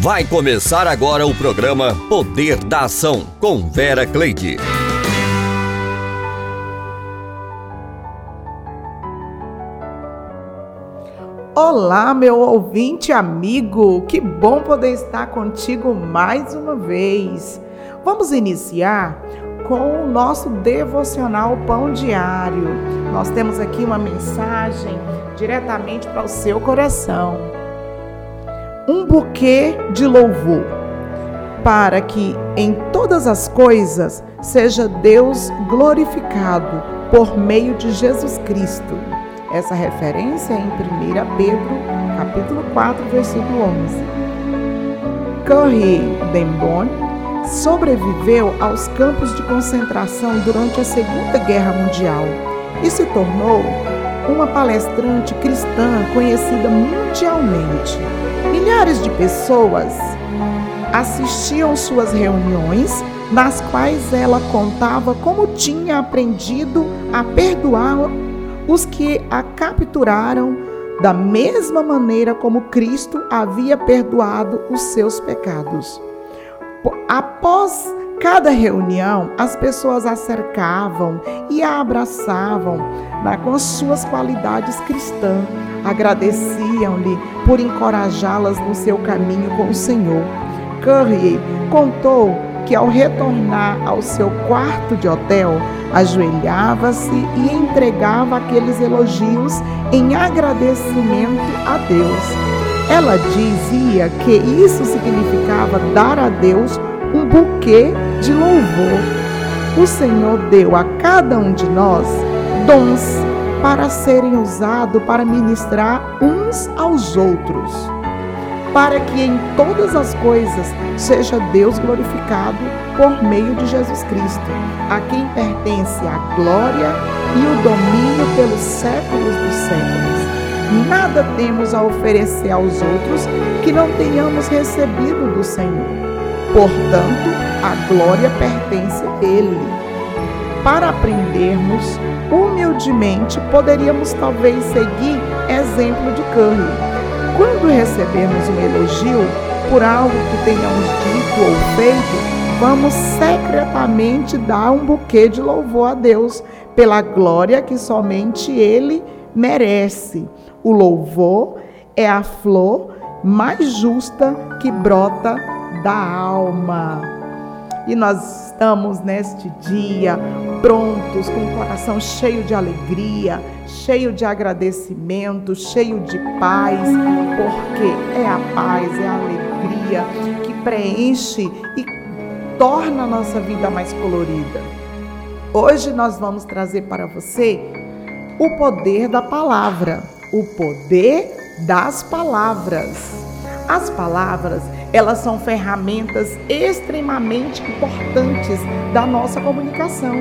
Vai começar agora o programa Poder da Ação com Vera Cleide. Olá, meu ouvinte amigo, que bom poder estar contigo mais uma vez. Vamos iniciar com o nosso devocional Pão Diário. Nós temos aqui uma mensagem diretamente para o seu coração um buquê de louvor, para que em todas as coisas seja Deus glorificado por meio de Jesus Cristo. Essa referência é em 1 Pedro, capítulo 4, versículo 11. Corrie Dembon sobreviveu aos campos de concentração durante a Segunda Guerra Mundial e se tornou uma palestrante cristã conhecida mundialmente. Milhares de pessoas assistiam suas reuniões, nas quais ela contava como tinha aprendido a perdoar os que a capturaram da mesma maneira como Cristo havia perdoado os seus pecados. Após cada reunião, as pessoas a cercavam e a abraçavam né, com as suas qualidades cristãs agradeciam-lhe por encorajá-las no seu caminho com o Senhor. Curry contou que ao retornar ao seu quarto de hotel, ajoelhava-se e entregava aqueles elogios em agradecimento a Deus. Ela dizia que isso significava dar a Deus um buquê de louvor. O Senhor deu a cada um de nós dons para serem usados para ministrar uns aos outros, para que em todas as coisas seja Deus glorificado por meio de Jesus Cristo, a quem pertence a glória e o domínio pelos séculos dos séculos. Nada temos a oferecer aos outros que não tenhamos recebido do Senhor. Portanto, a glória pertence a Ele. Para aprendermos humildemente, poderíamos talvez seguir exemplo de Curry. Quando recebemos um elogio por algo que tenhamos dito ou feito, vamos secretamente dar um buquê de louvor a Deus pela glória que somente Ele merece. O louvor é a flor mais justa que brota da alma. E nós estamos neste dia prontos, com o coração cheio de alegria, cheio de agradecimento, cheio de paz, porque é a paz, é a alegria que preenche e torna a nossa vida mais colorida. Hoje nós vamos trazer para você o poder da palavra, o poder das palavras. As palavras elas são ferramentas extremamente importantes da nossa comunicação.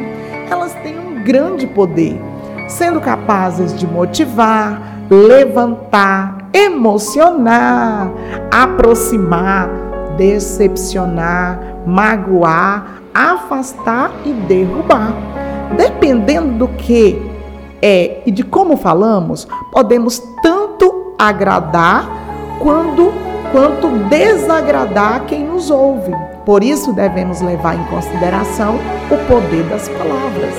Elas têm um grande poder, sendo capazes de motivar, levantar, emocionar, aproximar, decepcionar, magoar, afastar e derrubar. Dependendo do que é e de como falamos, podemos tanto agradar quando quanto desagradar quem nos ouve. Por isso devemos levar em consideração o poder das palavras.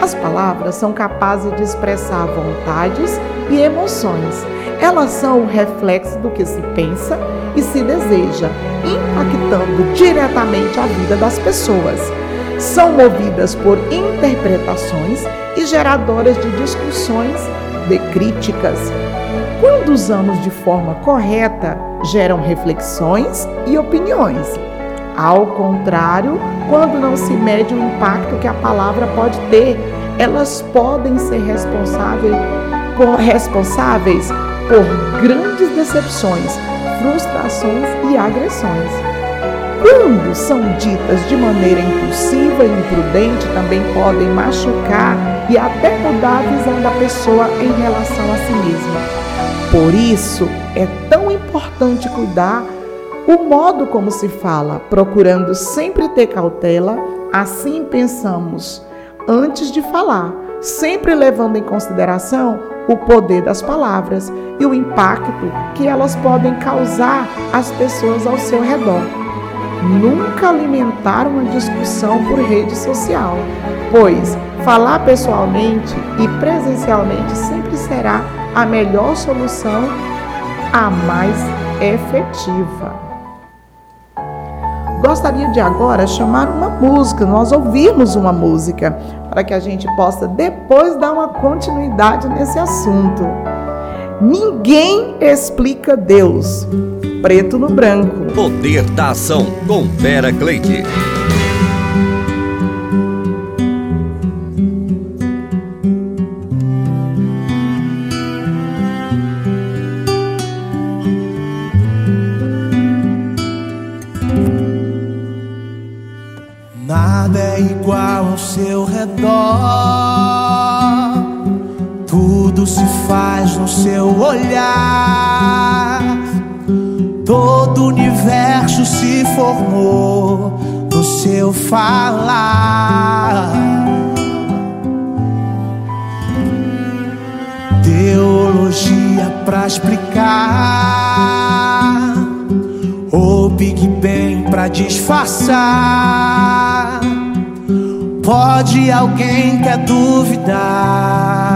As palavras são capazes de expressar vontades e emoções. Elas são o reflexo do que se pensa e se deseja, impactando diretamente a vida das pessoas. São movidas por interpretações e geradoras de discussões, de críticas. Quando usamos de forma correta, geram reflexões e opiniões. Ao contrário, quando não se mede o impacto que a palavra pode ter, elas podem ser responsáveis responsáveis por grandes decepções, frustrações e agressões. Quando são ditas de maneira impulsiva e imprudente, também podem machucar e até mudar a visão da pessoa em relação a si mesma. Por isso é tão importante cuidar o modo como se fala, procurando sempre ter cautela, assim pensamos antes de falar, sempre levando em consideração o poder das palavras e o impacto que elas podem causar às pessoas ao seu redor. Nunca alimentar uma discussão por rede social, pois falar pessoalmente e presencialmente sempre será a melhor solução, a mais efetiva. Gostaria de agora chamar uma música, nós ouvirmos uma música, para que a gente possa depois dar uma continuidade nesse assunto. Ninguém explica Deus. Preto no branco. Poder da ação com Vera Cleide. Nada é igual ao seu redor. Tudo se faz no seu olhar. Todo o universo se formou no seu falar. Teologia pra explicar. O Big Bang pra disfarçar. Pode alguém quer duvidar?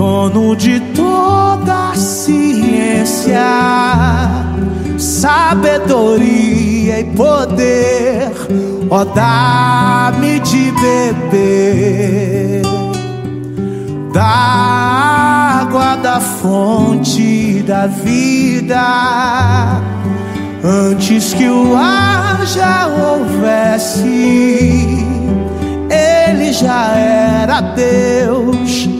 Dono de toda ciência, sabedoria e poder, ó, dá-me de beber da água da fonte da vida. Antes que o ar já houvesse, ele já era Deus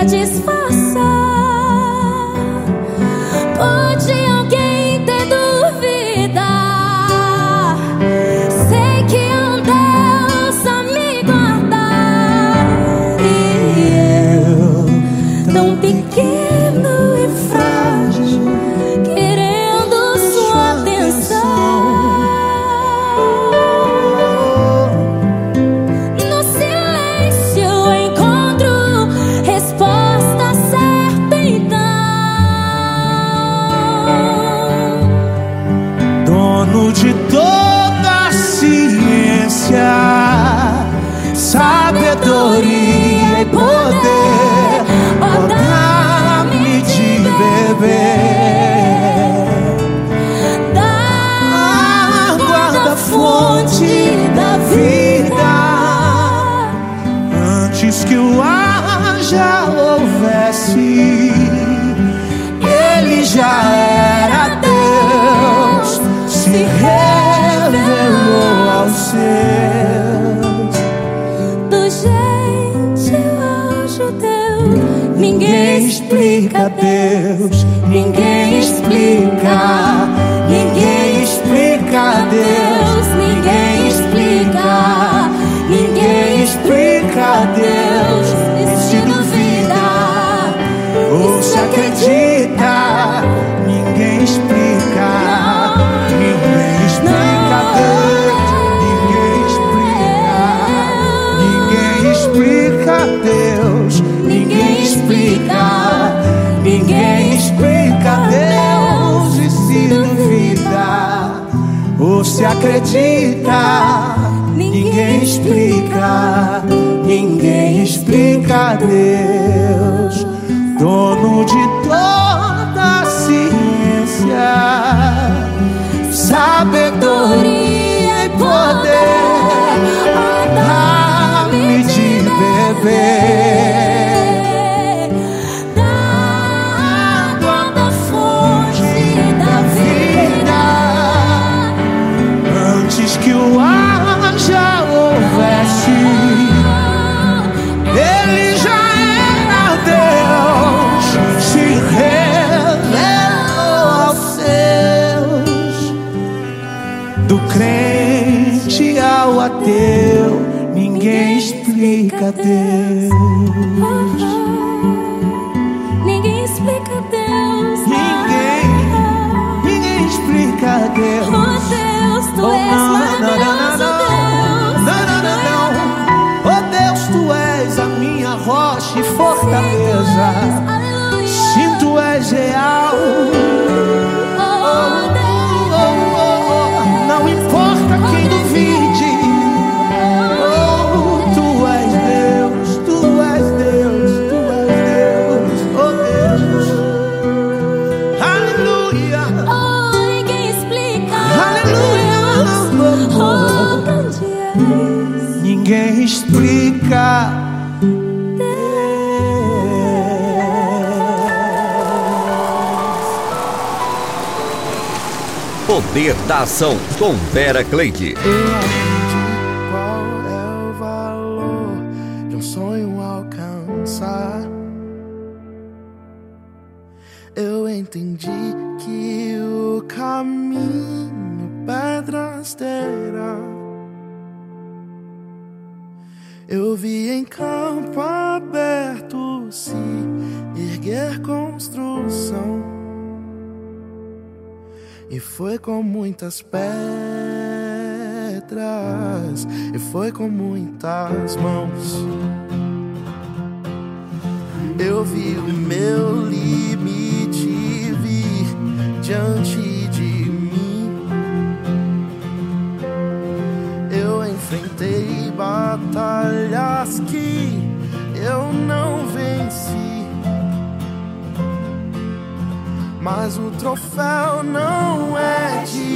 I just Deus. se acredita, ninguém explica, ninguém explica Deus, dono de toda a ciência, sabedoria e poder, dá-me de beber. berkati. Poder da Ação, com Vera Cleide. Qual é o valor de um sonho alcançar? Eu entendi que o caminho pedras terá. Eu vi em campo aberto se erguer construção. E foi com muitas pedras, e foi com muitas mãos. Eu vi o meu limite vir diante de mim. Eu enfrentei batalhas que eu não venci. mas o troféu não é de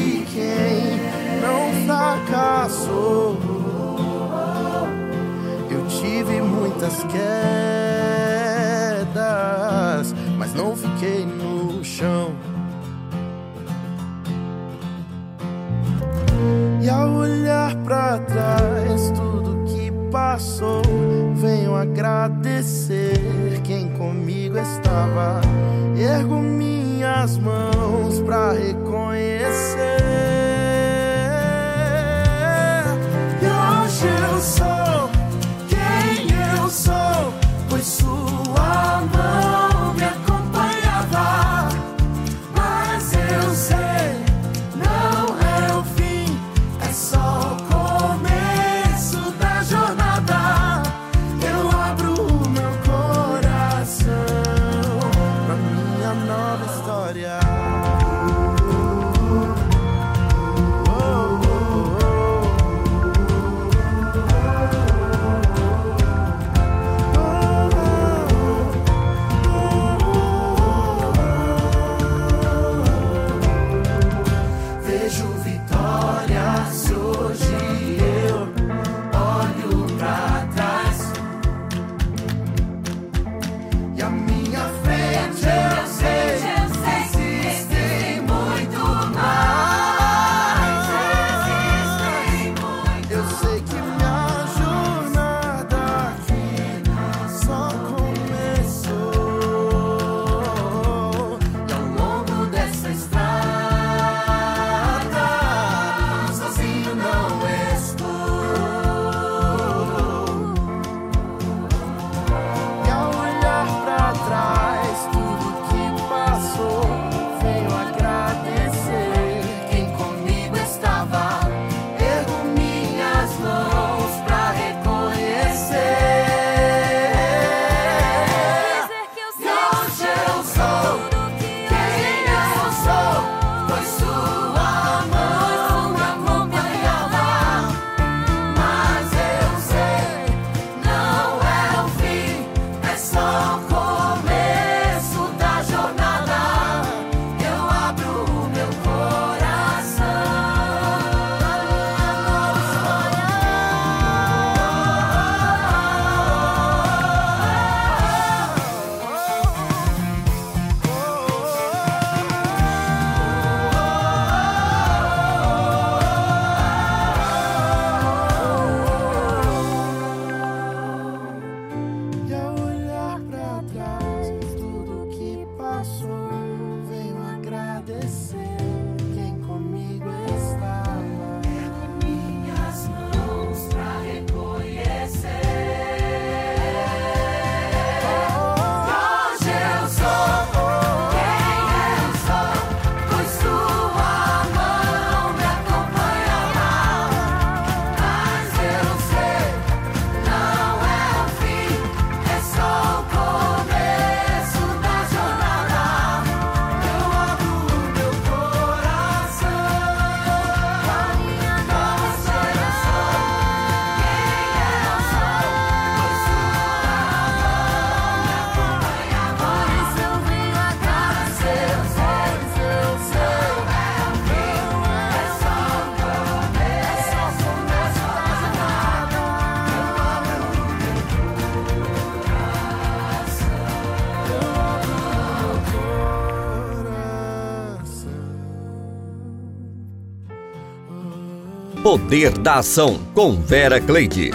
Poder da Ação, com Vera Cleide.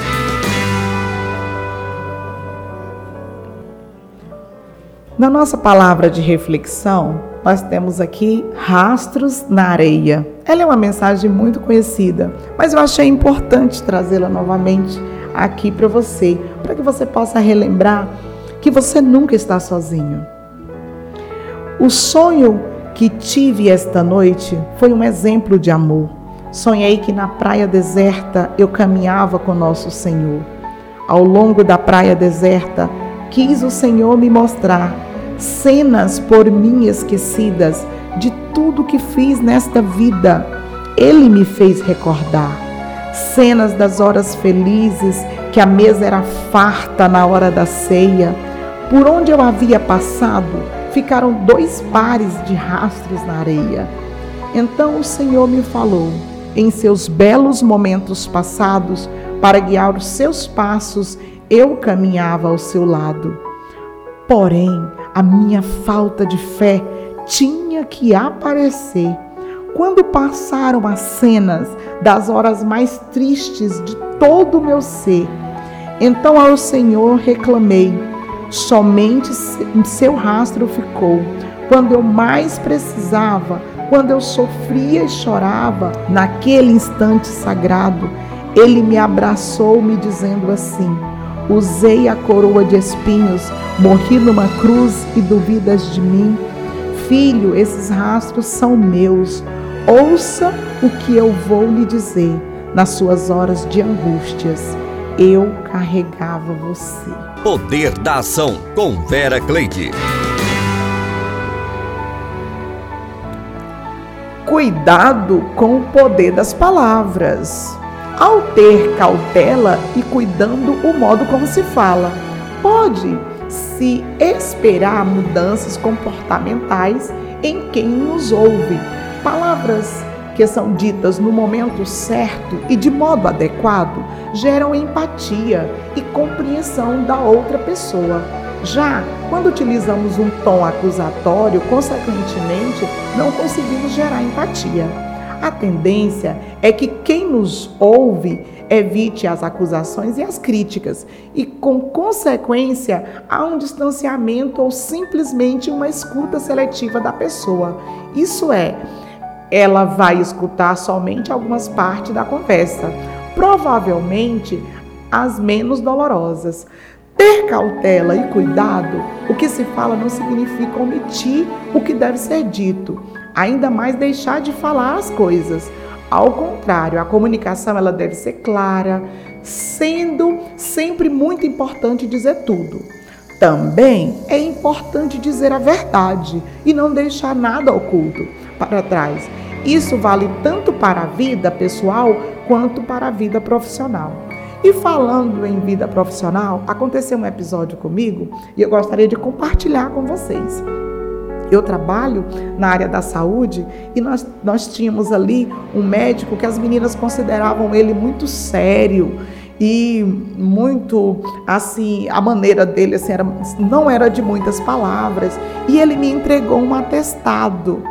Na nossa palavra de reflexão, nós temos aqui rastros na areia. Ela é uma mensagem muito conhecida, mas eu achei importante trazê-la novamente aqui para você, para que você possa relembrar que você nunca está sozinho. O sonho que tive esta noite foi um exemplo de amor. Sonhei que na praia deserta eu caminhava com nosso Senhor. Ao longo da praia deserta, quis o Senhor me mostrar cenas por mim esquecidas de tudo que fiz nesta vida. Ele me fez recordar cenas das horas felizes, que a mesa era farta na hora da ceia. Por onde eu havia passado, ficaram dois pares de rastros na areia. Então o Senhor me falou, em seus belos momentos passados, para guiar os seus passos, eu caminhava ao seu lado. Porém, a minha falta de fé tinha que aparecer. Quando passaram as cenas das horas mais tristes de todo o meu ser, então ao Senhor reclamei. Somente seu rastro ficou. Quando eu mais precisava, quando eu sofria e chorava, naquele instante sagrado, ele me abraçou, me dizendo assim: Usei a coroa de espinhos, morri numa cruz e duvidas de mim. Filho, esses rastros são meus. Ouça o que eu vou lhe dizer nas suas horas de angústias. Eu carregava você. Poder da Ação, com Vera Cleide. Cuidado com o poder das palavras ao ter cautela e cuidando o modo como se fala. Pode se esperar mudanças comportamentais em quem nos ouve. Palavras que são ditas no momento certo e de modo adequado geram empatia e compreensão da outra pessoa. Já quando utilizamos um tom acusatório, consequentemente, não conseguimos gerar empatia. A tendência é que quem nos ouve evite as acusações e as críticas, e com consequência há um distanciamento ou simplesmente uma escuta seletiva da pessoa. Isso é, ela vai escutar somente algumas partes da conversa, provavelmente as menos dolorosas. Ter cautela e cuidado, o que se fala não significa omitir o que deve ser dito ainda mais deixar de falar as coisas. Ao contrário, a comunicação ela deve ser clara, sendo sempre muito importante dizer tudo. Também é importante dizer a verdade e não deixar nada oculto para trás. Isso vale tanto para a vida pessoal quanto para a vida profissional. E falando em vida profissional, aconteceu um episódio comigo e eu gostaria de compartilhar com vocês. Eu trabalho na área da saúde e nós, nós tínhamos ali um médico que as meninas consideravam ele muito sério e muito assim a maneira dele assim era, não era de muitas palavras e ele me entregou um atestado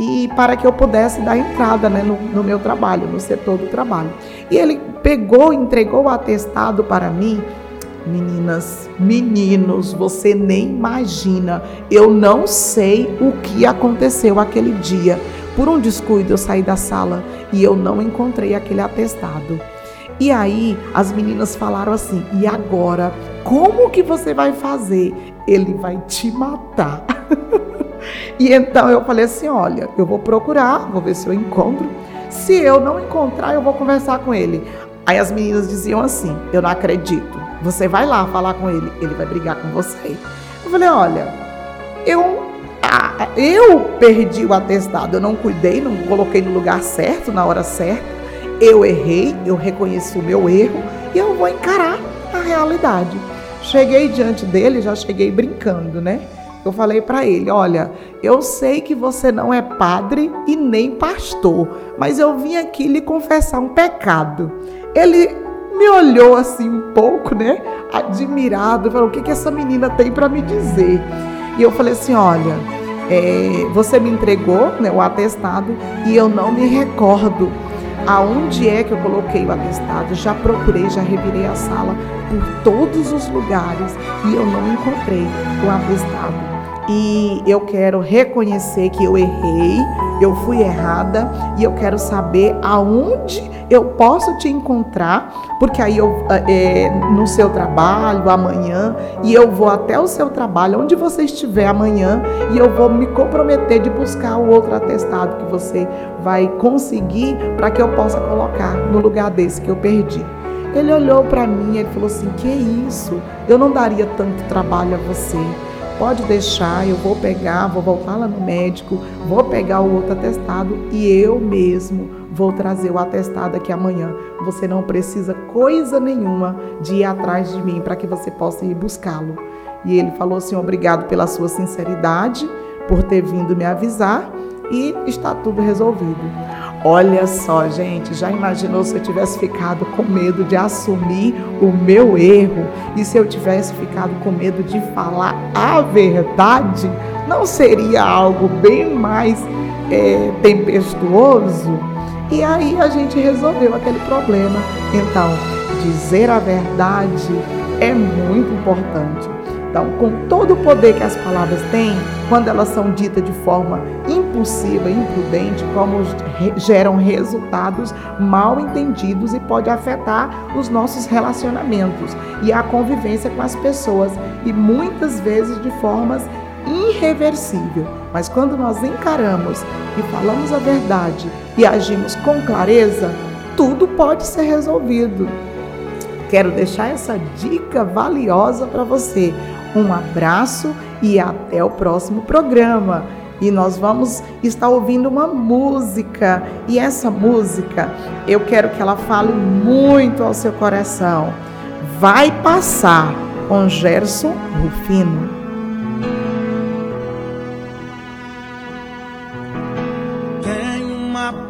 e para que eu pudesse dar entrada né, no, no meu trabalho no setor do trabalho e ele pegou entregou o atestado para mim Meninas, meninos, você nem imagina. Eu não sei o que aconteceu aquele dia. Por um descuido, eu saí da sala e eu não encontrei aquele atestado. E aí, as meninas falaram assim: e agora? Como que você vai fazer? Ele vai te matar. e então eu falei assim: olha, eu vou procurar, vou ver se eu encontro. Se eu não encontrar, eu vou conversar com ele. Aí as meninas diziam assim: eu não acredito. Você vai lá falar com ele, ele vai brigar com você. Eu falei: olha, eu, eu perdi o atestado, eu não cuidei, não coloquei no lugar certo, na hora certa. Eu errei, eu reconheci o meu erro e eu vou encarar a realidade. Cheguei diante dele, já cheguei brincando, né? Eu falei para ele: Olha, eu sei que você não é padre e nem pastor, mas eu vim aqui lhe confessar um pecado. Ele me olhou assim um pouco, né? Admirado, falou: o que, que essa menina tem para me dizer? E eu falei assim: olha, é, você me entregou né, o atestado e eu não me recordo. aonde é que eu coloquei o atestado. Já procurei, já revirei a sala por todos os lugares e eu não encontrei o atestado. E eu quero reconhecer que eu errei, eu fui errada e eu quero saber aonde eu posso te encontrar, porque aí eu é, no seu trabalho amanhã e eu vou até o seu trabalho, onde você estiver amanhã, e eu vou me comprometer de buscar o outro atestado que você vai conseguir para que eu possa colocar no lugar desse que eu perdi. Ele olhou para mim e falou assim: Que isso? Eu não daria tanto trabalho a você pode deixar, eu vou pegar, vou voltar lá no médico, vou pegar o outro atestado e eu mesmo vou trazer o atestado aqui amanhã. Você não precisa coisa nenhuma de ir atrás de mim para que você possa ir buscá-lo. E ele falou assim: obrigado pela sua sinceridade, por ter vindo me avisar e está tudo resolvido. Olha só, gente, já imaginou se eu tivesse ficado com medo de assumir o meu erro e se eu tivesse ficado com medo de falar a verdade? Não seria algo bem mais é, tempestuoso? E aí a gente resolveu aquele problema. Então, dizer a verdade é muito importante. Então, com todo o poder que as palavras têm, quando elas são ditas de forma impulsiva, imprudente, como geram resultados mal entendidos e pode afetar os nossos relacionamentos e a convivência com as pessoas e muitas vezes de formas irreversível. Mas quando nós encaramos e falamos a verdade e agimos com clareza, tudo pode ser resolvido. Quero deixar essa dica valiosa para você. Um abraço e até o próximo programa. E nós vamos estar ouvindo uma música, e essa música eu quero que ela fale muito ao seu coração. Vai passar com Gerson Rufino.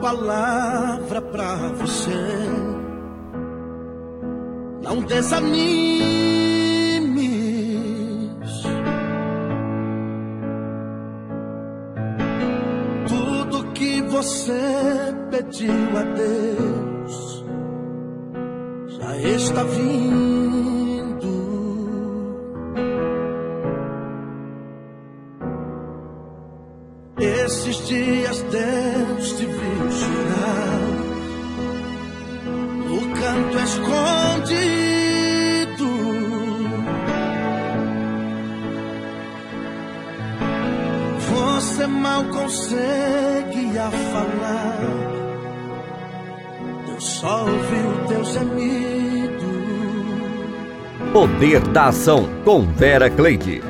Palavra para você. Não desanime pediu a Deus já está vindo. Esses dias Deus te viu chorar no canto escondido. Você mal consegue a falar. Só ouviu teu gemido. Poder da ação com Vera Cleide.